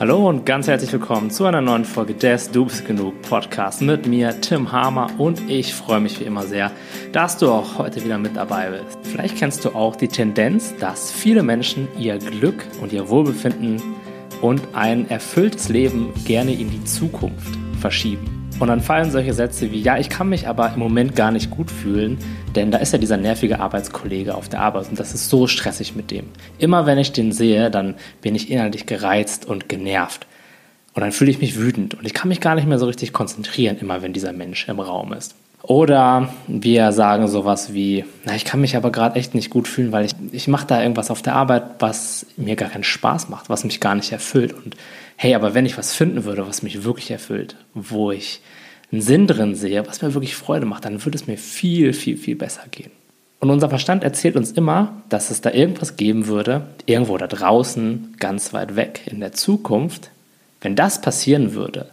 Hallo und ganz herzlich willkommen zu einer neuen Folge des Du bist genug Podcast mit mir, Tim Hamer und ich freue mich wie immer sehr, dass du auch heute wieder mit dabei bist. Vielleicht kennst du auch die Tendenz, dass viele Menschen ihr Glück und ihr Wohlbefinden und ein erfülltes Leben gerne in die Zukunft verschieben. Und dann fallen solche Sätze wie, ja, ich kann mich aber im Moment gar nicht gut fühlen, denn da ist ja dieser nervige Arbeitskollege auf der Arbeit und das ist so stressig mit dem. Immer wenn ich den sehe, dann bin ich innerlich gereizt und genervt. Und dann fühle ich mich wütend und ich kann mich gar nicht mehr so richtig konzentrieren, immer wenn dieser Mensch im Raum ist. Oder wir sagen sowas wie, na, ich kann mich aber gerade echt nicht gut fühlen, weil ich, ich mache da irgendwas auf der Arbeit, was mir gar keinen Spaß macht, was mich gar nicht erfüllt. Und hey, aber wenn ich was finden würde, was mich wirklich erfüllt, wo ich einen Sinn drin sehe, was mir wirklich Freude macht, dann würde es mir viel, viel, viel besser gehen. Und unser Verstand erzählt uns immer, dass es da irgendwas geben würde, irgendwo da draußen, ganz weit weg in der Zukunft. Wenn das passieren würde,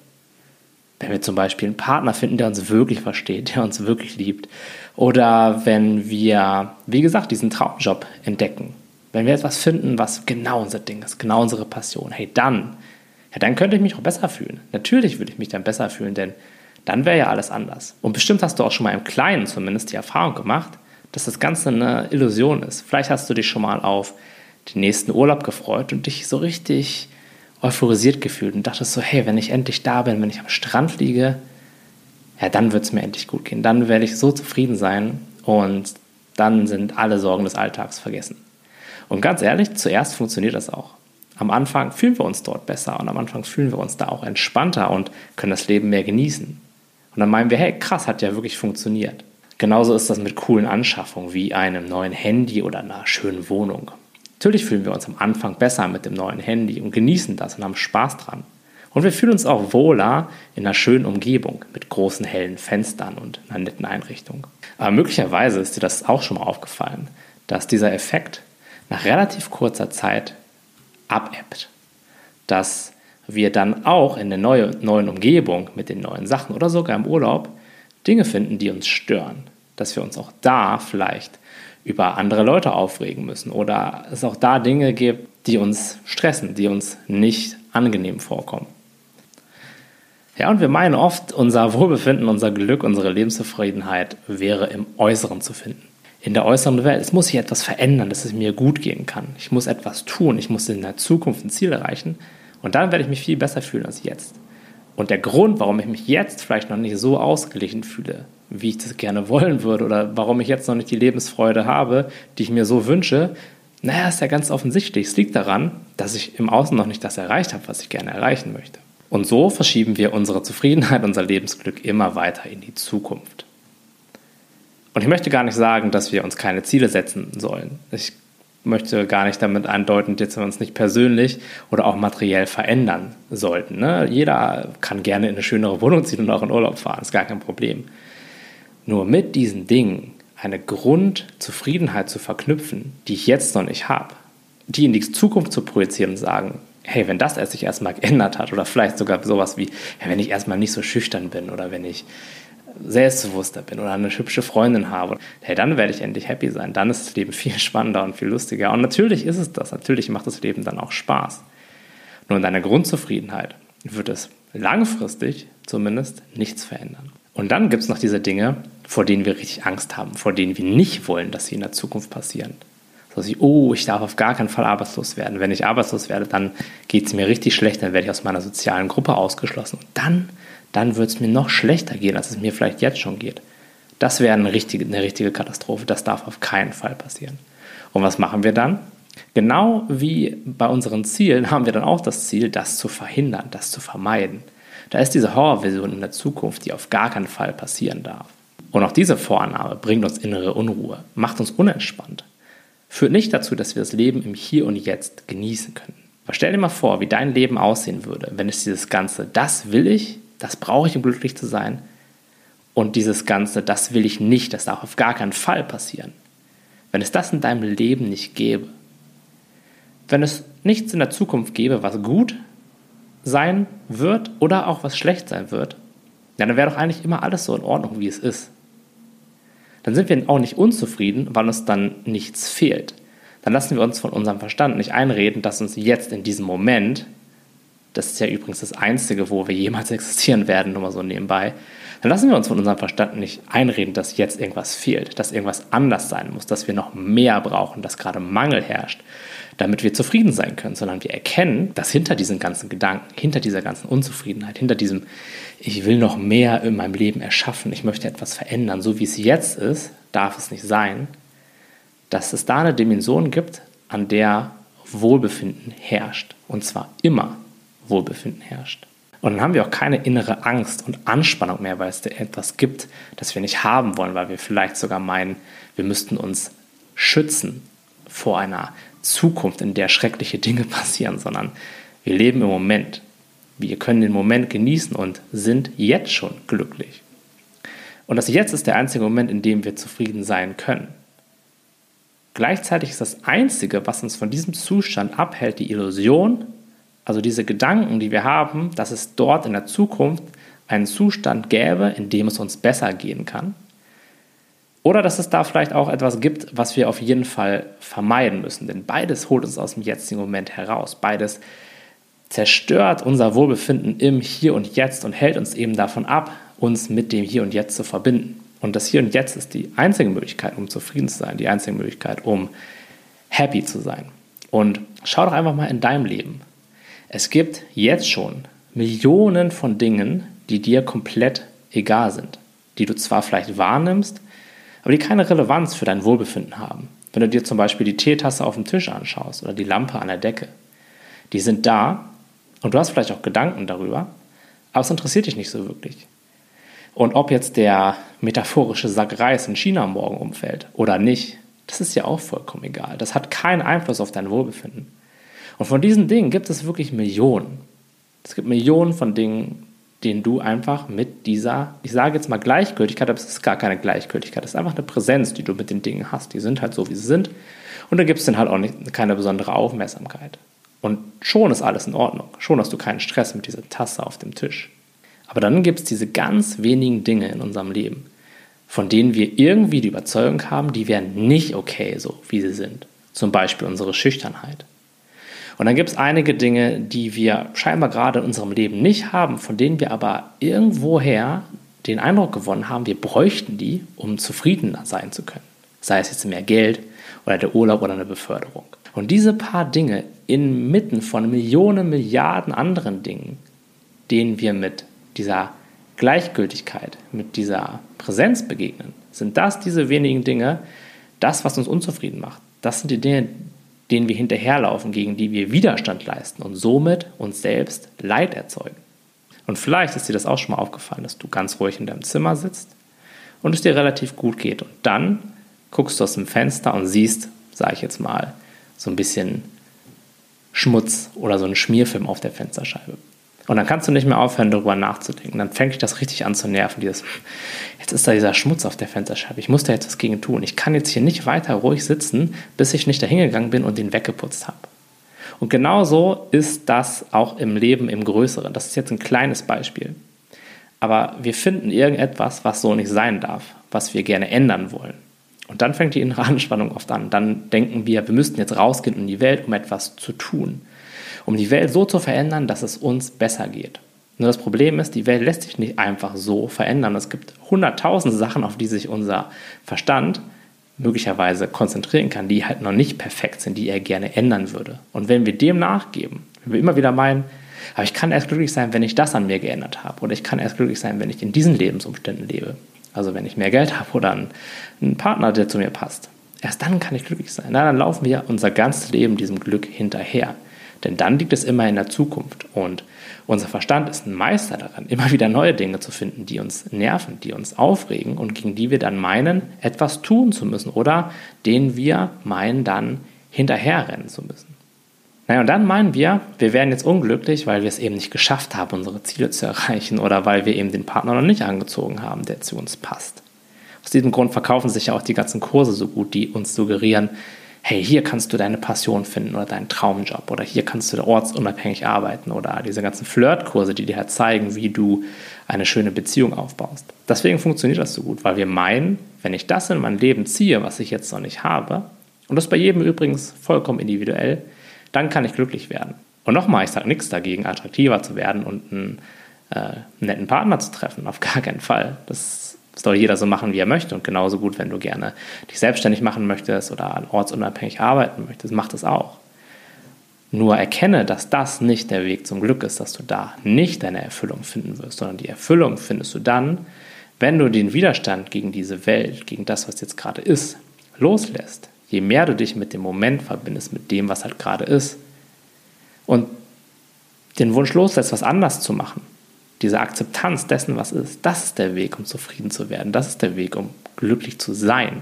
wenn wir zum Beispiel einen Partner finden, der uns wirklich versteht, der uns wirklich liebt, oder wenn wir, wie gesagt, diesen Traumjob entdecken, wenn wir etwas finden, was genau unser Ding ist, genau unsere Passion, hey, dann, ja, dann könnte ich mich auch besser fühlen. Natürlich würde ich mich dann besser fühlen, denn dann wäre ja alles anders. Und bestimmt hast du auch schon mal im Kleinen zumindest die Erfahrung gemacht, dass das Ganze eine Illusion ist. Vielleicht hast du dich schon mal auf den nächsten Urlaub gefreut und dich so richtig euphorisiert gefühlt und dachtest so, hey, wenn ich endlich da bin, wenn ich am Strand liege, ja, dann wird es mir endlich gut gehen. Dann werde ich so zufrieden sein und dann sind alle Sorgen des Alltags vergessen. Und ganz ehrlich, zuerst funktioniert das auch. Am Anfang fühlen wir uns dort besser und am Anfang fühlen wir uns da auch entspannter und können das Leben mehr genießen. Und dann meinen wir, hey, krass, hat ja wirklich funktioniert. Genauso ist das mit coolen Anschaffungen wie einem neuen Handy oder einer schönen Wohnung. Natürlich fühlen wir uns am Anfang besser mit dem neuen Handy und genießen das und haben Spaß dran. Und wir fühlen uns auch wohler in einer schönen Umgebung mit großen hellen Fenstern und einer netten Einrichtung. Aber möglicherweise ist dir das auch schon mal aufgefallen, dass dieser Effekt nach relativ kurzer Zeit abebbt. Dass wir dann auch in der neue, neuen Umgebung mit den neuen Sachen oder sogar im Urlaub Dinge finden, die uns stören. Dass wir uns auch da vielleicht über andere Leute aufregen müssen oder es auch da Dinge gibt, die uns stressen, die uns nicht angenehm vorkommen. Ja, und wir meinen oft, unser Wohlbefinden, unser Glück, unsere Lebenszufriedenheit wäre im Äußeren zu finden. In der äußeren Welt. Es muss sich etwas verändern, dass es mir gut gehen kann. Ich muss etwas tun. Ich muss in der Zukunft ein Ziel erreichen. Und dann werde ich mich viel besser fühlen als jetzt. Und der Grund, warum ich mich jetzt vielleicht noch nicht so ausgeglichen fühle, wie ich das gerne wollen würde, oder warum ich jetzt noch nicht die Lebensfreude habe, die ich mir so wünsche, naja, ist ja ganz offensichtlich. Es liegt daran, dass ich im Außen noch nicht das erreicht habe, was ich gerne erreichen möchte. Und so verschieben wir unsere Zufriedenheit, unser Lebensglück immer weiter in die Zukunft. Und ich möchte gar nicht sagen, dass wir uns keine Ziele setzen sollen. Ich möchte gar nicht damit andeuten, dass wir uns nicht persönlich oder auch materiell verändern sollten. Ne? Jeder kann gerne in eine schönere Wohnung ziehen und auch in Urlaub fahren, ist gar kein Problem. Nur mit diesen Dingen eine Grundzufriedenheit zu verknüpfen, die ich jetzt noch nicht habe, die in die Zukunft zu projizieren und sagen, hey, wenn das sich erstmal geändert hat oder vielleicht sogar sowas wie, hey, wenn ich erstmal nicht so schüchtern bin oder wenn ich selbstbewusster bin oder eine hübsche Freundin habe, hey, dann werde ich endlich happy sein. Dann ist das Leben viel spannender und viel lustiger. Und natürlich ist es das. Natürlich macht das Leben dann auch Spaß. Nur in deiner Grundzufriedenheit wird es langfristig zumindest nichts verändern. Und dann gibt es noch diese Dinge, vor denen wir richtig Angst haben, vor denen wir nicht wollen, dass sie in der Zukunft passieren. So dass ich, oh, ich darf auf gar keinen Fall arbeitslos werden. Wenn ich arbeitslos werde, dann geht es mir richtig schlecht, dann werde ich aus meiner sozialen Gruppe ausgeschlossen. Und dann dann wird es mir noch schlechter gehen, als es mir vielleicht jetzt schon geht. Das wäre eine richtige, eine richtige Katastrophe. Das darf auf keinen Fall passieren. Und was machen wir dann? Genau wie bei unseren Zielen haben wir dann auch das Ziel, das zu verhindern, das zu vermeiden. Da ist diese Horrorvision in der Zukunft, die auf gar keinen Fall passieren darf. Und auch diese Vorannahme bringt uns innere Unruhe, macht uns unentspannt, führt nicht dazu, dass wir das Leben im Hier und Jetzt genießen können. Aber stell dir mal vor, wie dein Leben aussehen würde, wenn es dieses Ganze, das will ich, das brauche ich, um glücklich zu sein. Und dieses Ganze, das will ich nicht, das darf auf gar keinen Fall passieren. Wenn es das in deinem Leben nicht gäbe, wenn es nichts in der Zukunft gäbe, was gut sein wird oder auch was schlecht sein wird, dann wäre doch eigentlich immer alles so in Ordnung, wie es ist. Dann sind wir auch nicht unzufrieden, weil uns dann nichts fehlt. Dann lassen wir uns von unserem Verstand nicht einreden, dass uns jetzt in diesem Moment das ist ja übrigens das Einzige, wo wir jemals existieren werden, nur mal so nebenbei, dann lassen wir uns von unserem Verstand nicht einreden, dass jetzt irgendwas fehlt, dass irgendwas anders sein muss, dass wir noch mehr brauchen, dass gerade Mangel herrscht, damit wir zufrieden sein können, sondern wir erkennen, dass hinter diesen ganzen Gedanken, hinter dieser ganzen Unzufriedenheit, hinter diesem, ich will noch mehr in meinem Leben erschaffen, ich möchte etwas verändern, so wie es jetzt ist, darf es nicht sein, dass es da eine Dimension gibt, an der Wohlbefinden herrscht. Und zwar immer Wohlbefinden herrscht. Und dann haben wir auch keine innere Angst und Anspannung mehr, weil es da etwas gibt, das wir nicht haben wollen, weil wir vielleicht sogar meinen, wir müssten uns schützen vor einer Zukunft, in der schreckliche Dinge passieren, sondern wir leben im Moment. Wir können den Moment genießen und sind jetzt schon glücklich. Und das Jetzt ist der einzige Moment, in dem wir zufrieden sein können. Gleichzeitig ist das Einzige, was uns von diesem Zustand abhält, die Illusion, also diese Gedanken, die wir haben, dass es dort in der Zukunft einen Zustand gäbe, in dem es uns besser gehen kann. Oder dass es da vielleicht auch etwas gibt, was wir auf jeden Fall vermeiden müssen. Denn beides holt uns aus dem jetzigen Moment heraus. Beides zerstört unser Wohlbefinden im Hier und Jetzt und hält uns eben davon ab, uns mit dem Hier und Jetzt zu verbinden. Und das Hier und Jetzt ist die einzige Möglichkeit, um zufrieden zu sein, die einzige Möglichkeit, um happy zu sein. Und schau doch einfach mal in deinem Leben. Es gibt jetzt schon Millionen von Dingen, die dir komplett egal sind, die du zwar vielleicht wahrnimmst, aber die keine Relevanz für dein Wohlbefinden haben. Wenn du dir zum Beispiel die Teetasse auf dem Tisch anschaust oder die Lampe an der Decke, die sind da und du hast vielleicht auch Gedanken darüber, aber es interessiert dich nicht so wirklich. Und ob jetzt der metaphorische Sack Reis in China morgen umfällt oder nicht, das ist ja auch vollkommen egal. Das hat keinen Einfluss auf dein Wohlbefinden. Und von diesen Dingen gibt es wirklich Millionen. Es gibt Millionen von Dingen, den du einfach mit dieser, ich sage jetzt mal Gleichgültigkeit, aber es ist gar keine Gleichgültigkeit, es ist einfach eine Präsenz, die du mit den Dingen hast. Die sind halt so, wie sie sind. Und da gibt es dann halt auch nicht, keine besondere Aufmerksamkeit. Und schon ist alles in Ordnung. Schon hast du keinen Stress mit dieser Tasse auf dem Tisch. Aber dann gibt es diese ganz wenigen Dinge in unserem Leben, von denen wir irgendwie die Überzeugung haben, die wären nicht okay, so wie sie sind. Zum Beispiel unsere Schüchternheit. Und dann gibt es einige Dinge, die wir scheinbar gerade in unserem Leben nicht haben, von denen wir aber irgendwoher den Eindruck gewonnen haben, wir bräuchten die, um zufriedener sein zu können. Sei es jetzt mehr Geld oder der Urlaub oder eine Beförderung. Und diese paar Dinge inmitten von Millionen, Milliarden anderen Dingen, denen wir mit dieser Gleichgültigkeit, mit dieser Präsenz begegnen, sind das diese wenigen Dinge, das, was uns unzufrieden macht. Das sind die Dinge, denen wir hinterherlaufen, gegen die wir Widerstand leisten und somit uns selbst Leid erzeugen. Und vielleicht ist dir das auch schon mal aufgefallen, dass du ganz ruhig in deinem Zimmer sitzt und es dir relativ gut geht. Und dann guckst du aus dem Fenster und siehst, sage ich jetzt mal, so ein bisschen Schmutz oder so einen Schmierfilm auf der Fensterscheibe. Und dann kannst du nicht mehr aufhören, darüber nachzudenken. Dann fängt dich das richtig an zu nerven. Dieses, jetzt ist da dieser Schmutz auf der Fensterscheibe. Ich muss da jetzt was gegen tun. Ich kann jetzt hier nicht weiter ruhig sitzen, bis ich nicht dahingegangen bin und den weggeputzt habe. Und genauso ist das auch im Leben im Größeren. Das ist jetzt ein kleines Beispiel. Aber wir finden irgendetwas, was so nicht sein darf, was wir gerne ändern wollen. Und dann fängt die innere Anspannung oft an. Dann denken wir, wir müssten jetzt rausgehen in die Welt, um etwas zu tun um die Welt so zu verändern, dass es uns besser geht. Nur das Problem ist, die Welt lässt sich nicht einfach so verändern. Es gibt hunderttausend Sachen, auf die sich unser Verstand möglicherweise konzentrieren kann, die halt noch nicht perfekt sind, die er gerne ändern würde. Und wenn wir dem nachgeben, wenn wir immer wieder meinen, aber ich kann erst glücklich sein, wenn ich das an mir geändert habe, oder ich kann erst glücklich sein, wenn ich in diesen Lebensumständen lebe, also wenn ich mehr Geld habe oder einen, Partner, der zu mir passt, erst dann kann ich glücklich sein. Na, dann laufen wir unser ganzes Leben diesem Glück hinterher. Denn dann liegt es immer in der Zukunft. Und unser Verstand ist ein Meister daran, immer wieder neue Dinge zu finden, die uns nerven, die uns aufregen und gegen die wir dann meinen, etwas tun zu müssen oder denen wir meinen, dann hinterherrennen zu müssen. Naja, und dann meinen wir, wir wären jetzt unglücklich, weil wir es eben nicht geschafft haben, unsere Ziele zu erreichen oder weil wir eben den Partner noch nicht angezogen haben, der zu uns passt. Aus diesem Grund verkaufen sich ja auch die ganzen Kurse so gut, die uns suggerieren, hey, hier kannst du deine Passion finden oder deinen Traumjob oder hier kannst du ortsunabhängig arbeiten oder diese ganzen Flirtkurse, die dir halt zeigen, wie du eine schöne Beziehung aufbaust. Deswegen funktioniert das so gut, weil wir meinen, wenn ich das in mein Leben ziehe, was ich jetzt noch nicht habe, und das bei jedem übrigens vollkommen individuell, dann kann ich glücklich werden. Und nochmal, ich sage nichts dagegen, attraktiver zu werden und einen äh, netten Partner zu treffen. Auf gar keinen Fall. Das soll jeder so machen, wie er möchte. Und genauso gut, wenn du gerne dich selbstständig machen möchtest oder ortsunabhängig arbeiten möchtest, mach das auch. Nur erkenne, dass das nicht der Weg zum Glück ist, dass du da nicht deine Erfüllung finden wirst, sondern die Erfüllung findest du dann, wenn du den Widerstand gegen diese Welt, gegen das, was jetzt gerade ist, loslässt. Je mehr du dich mit dem Moment verbindest, mit dem, was halt gerade ist, und den Wunsch loslässt, was anders zu machen, diese Akzeptanz dessen, was ist, das ist der Weg, um zufrieden zu werden. Das ist der Weg, um glücklich zu sein.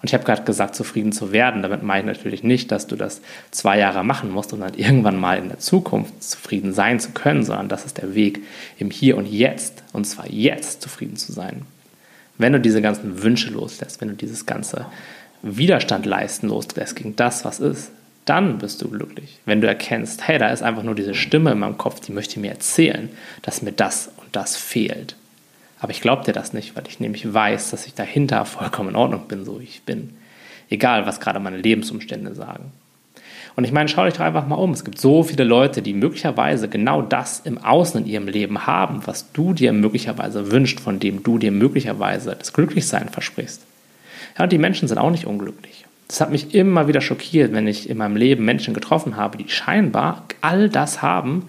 Und ich habe gerade gesagt, zufrieden zu werden. Damit meine ich natürlich nicht, dass du das zwei Jahre machen musst, um dann irgendwann mal in der Zukunft zufrieden sein zu können, sondern das ist der Weg im Hier und Jetzt. Und zwar jetzt zufrieden zu sein. Wenn du diese ganzen Wünsche loslässt, wenn du dieses ganze Widerstand leisten loslässt gegen das, was ist, dann bist du glücklich. Wenn du erkennst, hey, da ist einfach nur diese Stimme in meinem Kopf, die möchte mir erzählen, dass mir das und das fehlt. Aber ich glaube dir das nicht, weil ich nämlich weiß, dass ich dahinter vollkommen in Ordnung bin, so wie ich bin. Egal, was gerade meine Lebensumstände sagen. Und ich meine, schau dich doch einfach mal um. Es gibt so viele Leute, die möglicherweise genau das im Außen in ihrem Leben haben, was du dir möglicherweise wünschst, von dem du dir möglicherweise das Glücklichsein versprichst. Ja, und die Menschen sind auch nicht unglücklich. Das hat mich immer wieder schockiert, wenn ich in meinem Leben Menschen getroffen habe, die scheinbar all das haben,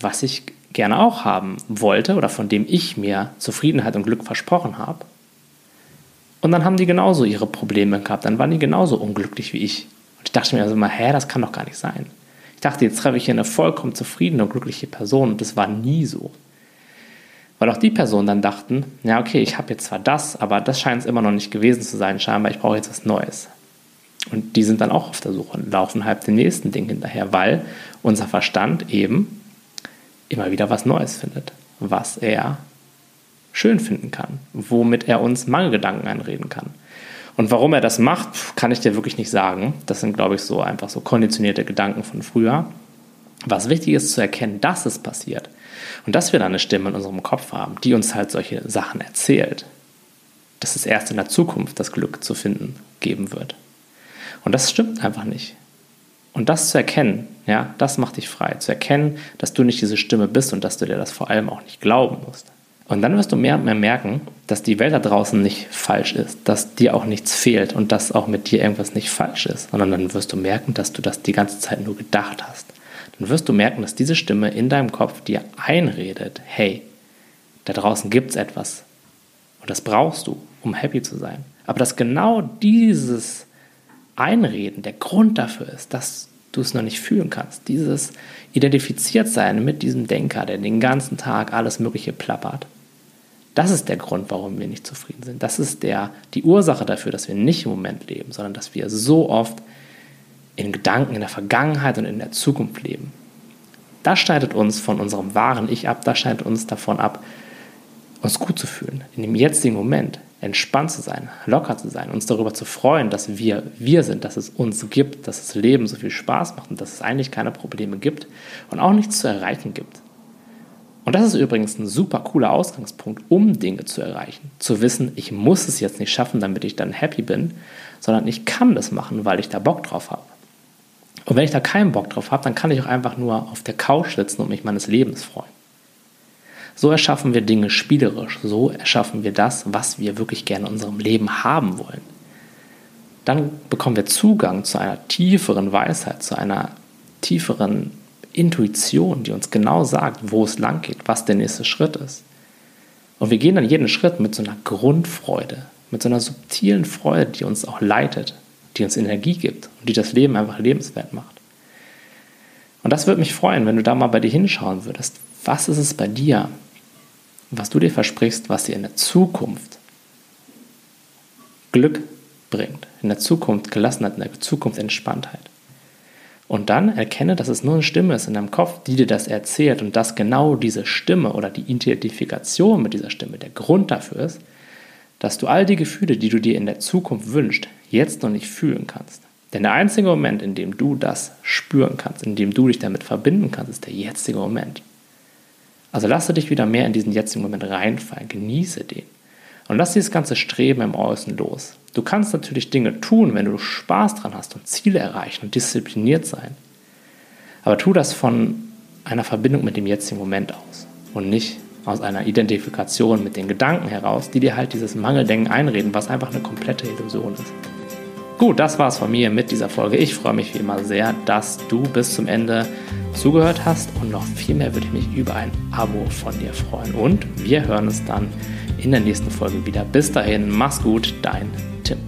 was ich gerne auch haben wollte oder von dem ich mir Zufriedenheit und Glück versprochen habe. Und dann haben die genauso ihre Probleme gehabt, dann waren die genauso unglücklich wie ich. Und ich dachte mir also immer, hä, das kann doch gar nicht sein. Ich dachte, jetzt treffe ich hier eine vollkommen zufriedene und glückliche Person und das war nie so. Weil auch die Personen dann dachten, ja, okay, ich habe jetzt zwar das, aber das scheint es immer noch nicht gewesen zu sein, scheinbar, ich brauche jetzt was Neues. Und die sind dann auch auf der Suche und laufen halb dem nächsten Ding hinterher, weil unser Verstand eben immer wieder was Neues findet, was er schön finden kann, womit er uns Mangelgedanken einreden kann. Und warum er das macht, kann ich dir wirklich nicht sagen. Das sind, glaube ich, so einfach so konditionierte Gedanken von früher. Was wichtig ist zu erkennen, dass es passiert und dass wir da eine Stimme in unserem Kopf haben, die uns halt solche Sachen erzählt, dass es erst in der Zukunft das Glück zu finden geben wird. Und das stimmt einfach nicht. Und das zu erkennen, ja, das macht dich frei. Zu erkennen, dass du nicht diese Stimme bist und dass du dir das vor allem auch nicht glauben musst. Und dann wirst du mehr und mehr merken, dass die Welt da draußen nicht falsch ist, dass dir auch nichts fehlt und dass auch mit dir irgendwas nicht falsch ist, sondern dann wirst du merken, dass du das die ganze Zeit nur gedacht hast. Dann wirst du merken, dass diese Stimme in deinem Kopf dir einredet, hey, da draußen gibt es etwas und das brauchst du, um happy zu sein. Aber dass genau dieses Einreden der Grund dafür ist, dass du es noch nicht fühlen kannst. Dieses identifiziert sein mit diesem Denker, der den ganzen Tag alles Mögliche plappert. Das ist der Grund, warum wir nicht zufrieden sind. Das ist der, die Ursache dafür, dass wir nicht im Moment leben, sondern dass wir so oft in Gedanken in der Vergangenheit und in der Zukunft leben. Das schneidet uns von unserem wahren Ich ab, das schneidet uns davon ab, uns gut zu fühlen, in dem jetzigen Moment entspannt zu sein, locker zu sein, uns darüber zu freuen, dass wir wir sind, dass es uns gibt, dass das Leben so viel Spaß macht und dass es eigentlich keine Probleme gibt und auch nichts zu erreichen gibt. Und das ist übrigens ein super cooler Ausgangspunkt, um Dinge zu erreichen. Zu wissen, ich muss es jetzt nicht schaffen, damit ich dann happy bin, sondern ich kann das machen, weil ich da Bock drauf habe. Und wenn ich da keinen Bock drauf habe, dann kann ich auch einfach nur auf der Couch sitzen und mich meines Lebens freuen. So erschaffen wir Dinge spielerisch. So erschaffen wir das, was wir wirklich gerne in unserem Leben haben wollen. Dann bekommen wir Zugang zu einer tieferen Weisheit, zu einer tieferen Intuition, die uns genau sagt, wo es lang geht, was der nächste Schritt ist. Und wir gehen dann jeden Schritt mit so einer Grundfreude, mit so einer subtilen Freude, die uns auch leitet, die uns Energie gibt und die das Leben einfach lebenswert macht. Und das würde mich freuen, wenn du da mal bei dir hinschauen würdest. Was ist es bei dir, was du dir versprichst, was dir in der Zukunft Glück bringt, in der Zukunft Gelassenheit, in der Zukunft Entspanntheit. Und dann erkenne, dass es nur eine Stimme ist in deinem Kopf, die dir das erzählt und dass genau diese Stimme oder die Identifikation mit dieser Stimme der Grund dafür ist, dass du all die Gefühle, die du dir in der Zukunft wünschst, jetzt noch nicht fühlen kannst. Denn der einzige Moment, in dem du das spüren kannst, in dem du dich damit verbinden kannst, ist der jetzige Moment. Also lasse dich wieder mehr in diesen jetzigen Moment reinfallen, genieße den. Und lass dieses ganze Streben im Außen los. Du kannst natürlich Dinge tun, wenn du Spaß dran hast und Ziele erreichen und diszipliniert sein. Aber tu das von einer Verbindung mit dem jetzigen Moment aus und nicht aus einer Identifikation mit den Gedanken heraus, die dir halt dieses Mangeldenken einreden, was einfach eine komplette Illusion ist. Gut, das war's von mir mit dieser Folge. Ich freue mich wie immer sehr, dass du bis zum Ende zugehört hast und noch viel mehr würde ich mich über ein Abo von dir freuen. Und wir hören uns dann in der nächsten Folge wieder. Bis dahin, mach's gut, dein Tim.